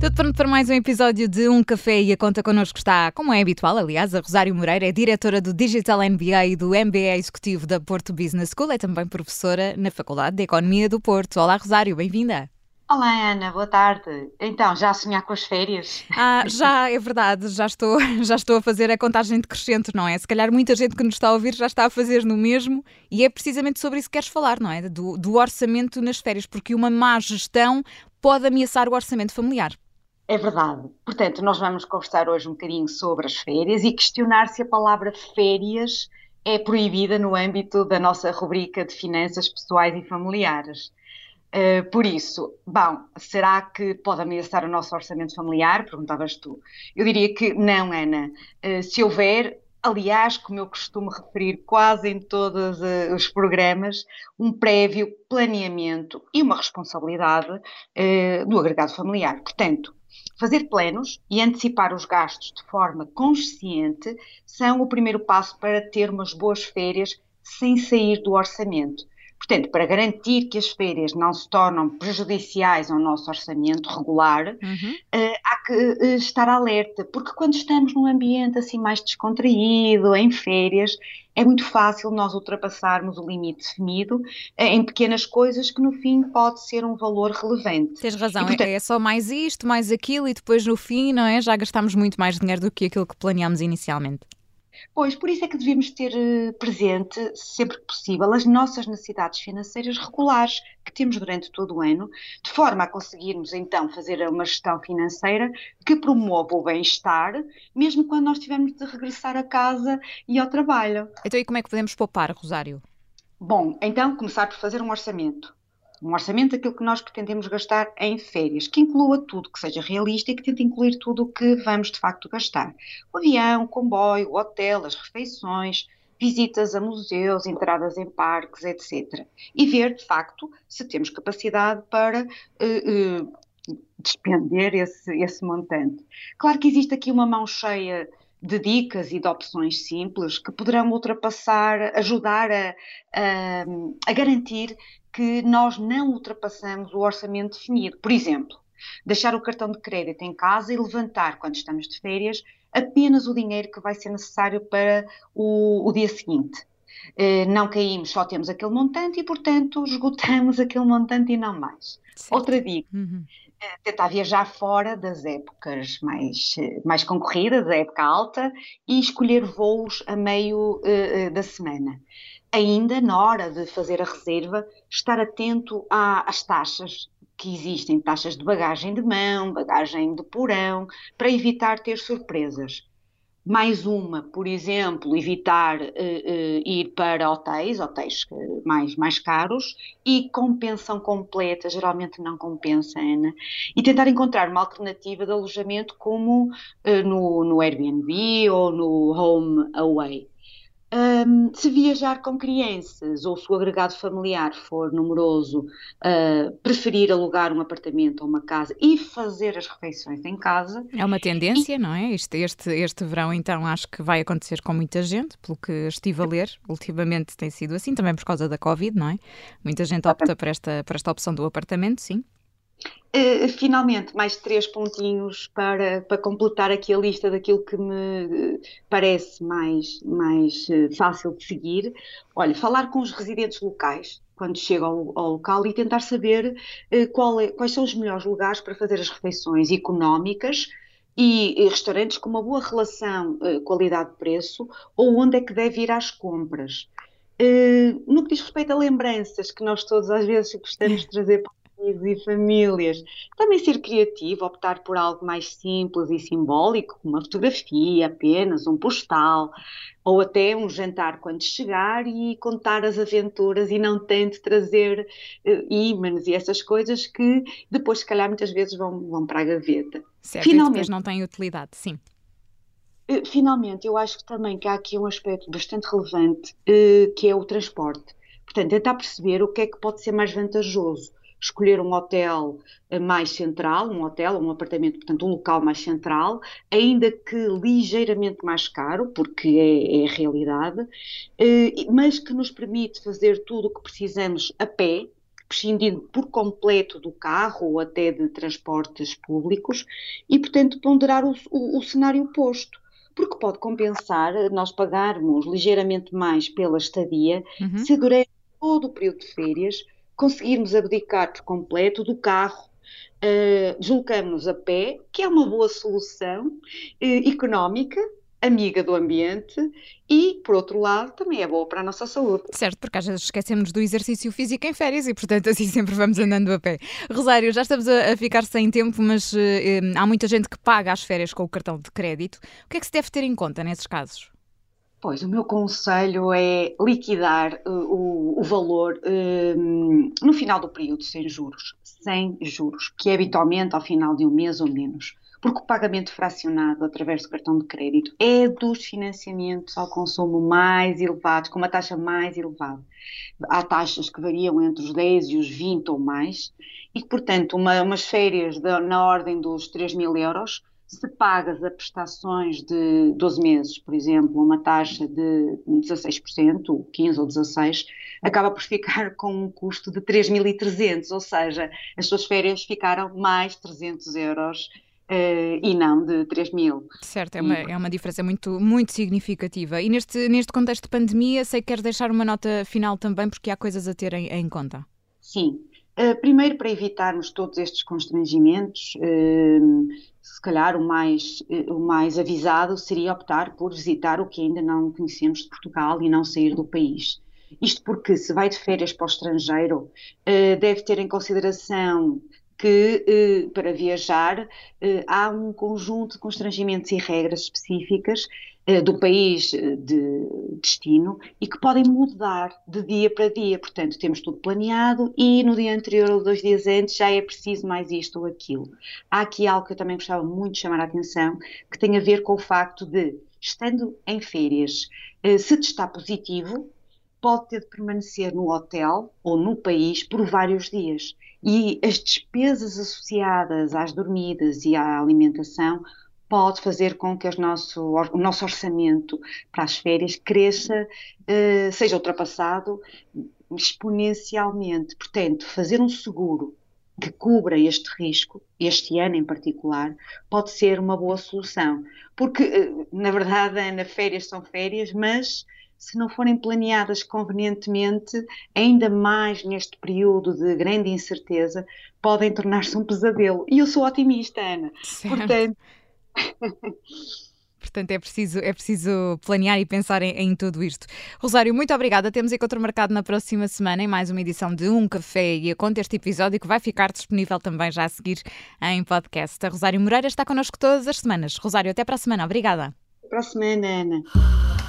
Tudo pronto para mais um episódio de Um Café e a conta connosco está, como é habitual, aliás, a Rosário Moreira, é diretora do Digital MBA e do MBA Executivo da Porto Business School, é também professora na Faculdade de Economia do Porto. Olá, Rosário, bem-vinda. Olá Ana, boa tarde. Então, já a sonhar com as férias? Ah, já, é verdade, já estou, já estou a fazer a contagem decrescente, não é? Se calhar muita gente que nos está a ouvir já está a fazer no mesmo e é precisamente sobre isso que queres falar, não é? Do, do orçamento nas férias, porque uma má gestão pode ameaçar o orçamento familiar. É verdade. Portanto, nós vamos conversar hoje um bocadinho sobre as férias e questionar se a palavra férias é proibida no âmbito da nossa rubrica de finanças pessoais e familiares. Uh, por isso, bom, será que pode ameaçar o nosso orçamento familiar? Perguntavas tu. Eu diria que não, Ana. Uh, se houver, aliás, como eu costumo referir quase em todos uh, os programas, um prévio planeamento e uma responsabilidade do agregado familiar. Portanto, fazer planos e antecipar os gastos de forma consciente são o primeiro passo para ter umas boas férias sem sair do orçamento. Portanto, para garantir que as férias não se tornam prejudiciais ao nosso orçamento regular, uhum. uh, há que uh, estar alerta, porque quando estamos num ambiente assim mais descontraído, em férias, é muito fácil nós ultrapassarmos o limite definido uh, em pequenas coisas que no fim pode ser um valor relevante. Tens razão, e, portanto, é só mais isto, mais aquilo e depois no fim, não é? Já gastamos muito mais dinheiro do que aquilo que planeámos inicialmente. Pois, por isso é que devemos ter eh, presente, sempre que possível, as nossas necessidades financeiras regulares que temos durante todo o ano, de forma a conseguirmos então fazer uma gestão financeira que promova o bem-estar, mesmo quando nós tivermos de regressar a casa e ao trabalho. Então, e como é que podemos poupar, Rosário? Bom, então começar por fazer um orçamento um orçamento daquilo que nós pretendemos gastar em férias, que inclua tudo, que seja realista e que tente incluir tudo o que vamos de facto gastar. O avião, o comboio, o hotel, as refeições, visitas a museus, entradas em parques, etc. E ver, de facto, se temos capacidade para uh, uh, despender esse, esse montante. Claro que existe aqui uma mão cheia de dicas e de opções simples que poderão ultrapassar, ajudar a, a, a garantir que nós não ultrapassamos o orçamento definido. Por exemplo, deixar o cartão de crédito em casa e levantar, quando estamos de férias, apenas o dinheiro que vai ser necessário para o, o dia seguinte. Eh, não caímos, só temos aquele montante e, portanto, esgotamos aquele montante e não mais. Certo. Outra dica, uhum. Eh, tentar viajar fora das épocas mais, eh, mais concorridas, da época alta, e escolher voos a meio da semana ainda na hora de fazer a reserva, estar atento às taxas que existem, taxas de bagagem de mão, bagagem de porão, para evitar ter surpresas. Mais uma, por exemplo, evitar uh, uh, ir para hotéis, hotéis mais, mais caros, e com pensão completa, geralmente não compensa, Ana, e tentar encontrar uma alternativa de alojamento como uh, no, no Airbnb ou no Home Away. Um, se viajar com crianças ou se o agregado familiar for numeroso, uh, preferir alugar um apartamento ou uma casa e fazer as refeições em casa. É uma tendência, e... não é? Este, este, este verão, então, acho que vai acontecer com muita gente, pelo que estive a ler. Ultimamente tem sido assim, também por causa da Covid, não é? Muita gente opta por esta, por esta opção do apartamento, sim. Uh, finalmente, mais três pontinhos para, para completar aqui a lista daquilo que me uh, parece mais, mais uh, fácil de seguir. Olha, falar com os residentes locais quando chegam ao, ao local e tentar saber é, quais são os melhores lugares para fazer as refeições económicas e, e restaurantes com uma boa relação qualidade-preço ou onde é que deve ir às compras. no que diz respeito a lembranças que nós todos às vezes gostamos de trazer para amigos e famílias. Também ser criativo, optar por algo mais simples e simbólico, uma fotografia apenas, um postal, ou até um jantar quando chegar e contar as aventuras e não tente trazer uh, ímãs e essas coisas que depois, se calhar, muitas vezes vão, vão para a gaveta. Certo, Finalmente, não têm utilidade, sim. Uh, finalmente, eu acho que também que há aqui um aspecto bastante relevante, uh, que é o transporte. Portanto, tentar perceber o que é que pode ser mais vantajoso escolher um hotel eh, mais central, um hotel ou um apartamento, portanto, um local mais central, ainda que ligeiramente mais caro, porque é, é a realidade, eh, mas que nos permite fazer tudo o que precisamos a pé, prescindindo por completo do carro ou até de transportes públicos e, portanto, ponderar o, o, o cenário oposto porque pode compensar nós pagarmos ligeiramente mais pela estadia uhum. se durante todo o período de férias conseguirmos abdicar por completo do carro, uh, deslocamos-nos a pé, que é uma boa solução uh, económica amiga do ambiente e, por outro lado, também é boa para a nossa saúde. Certo, porque às vezes esquecemos do exercício físico em férias e, portanto, assim sempre vamos andando a pé. Rosário, já estamos a, ficar sem tempo, mas uh, há muita gente que paga as férias com o cartão de crédito. O que é que se deve ter em conta nesses casos? Pois, o meu conselho é liquidar uh, o, o, valor uh, no final do período sem juros, sem juros, que é habitualmente ao final de um mês ou menos. Porque o pagamento fracionado através do cartão de crédito é dos financiamentos ao consumo mais elevados, com uma taxa mais elevada. Há taxas que variam entre os 10 e os 20 ou mais, e que, portanto, uma, umas férias de, na ordem dos 3 mil euros, se pagas a prestações de 12 meses, por exemplo, uma taxa de 16%, 15% ou 16%, acaba por ficar com um custo de 3.300, ou seja, as suas férias ficaram mais 300 euros Uh, e não de 3 mil. Certo, é uma, é uma diferença muito, muito significativa. E neste, neste contexto de pandemia, sei que queres deixar uma nota final também, porque há coisas a ter em, em conta. Sim. Uh, primeiro, para evitarmos todos estes constrangimentos, uh, se calhar o mais, o mais avisado seria optar por visitar o que ainda não conhecemos de Portugal e não sair do país. Isto porque, se vai de férias para o estrangeiro, deve ter em consideração que eh, para viajar eh, há um conjunto de constrangimentos e regras específicas eh, do país de destino e que podem mudar de dia para dia. Portanto, temos tudo planeado e no dia anterior ou dois dias antes já é preciso mais isto ou aquilo. Há aqui algo que eu também gostava muito de chamar a atenção, que tem a ver com o facto de, estando em férias, se está positivo, pode ter de permanecer no hotel ou no país por vários dias. E as despesas associadas às dormidas e à alimentação pode fazer com que nosso, o nosso orçamento para as férias cresça, uh, seja ultrapassado exponencialmente. Portanto, fazer um seguro que cubra este risco, este ano em particular, pode ser uma boa solução. Porque, uh, na verdade, Ana, férias são férias, mas se não forem planeadas convenientemente, ainda mais neste período de grande incerteza, podem tornar-se um pesadelo. E eu sou otimista, Ana. Certo. Portanto. Portanto, é preciso, é preciso planear e pensar em, em, tudo isto. Rosário, muito obrigada. Temos encontro marcado na próxima semana em mais uma edição de Um Café e a conta este episódio que vai ficar disponível também já a seguir em podcast. A Rosário Moreira está connosco todas as semanas. Rosário, até para a semana. Obrigada. Para a semana, Ana.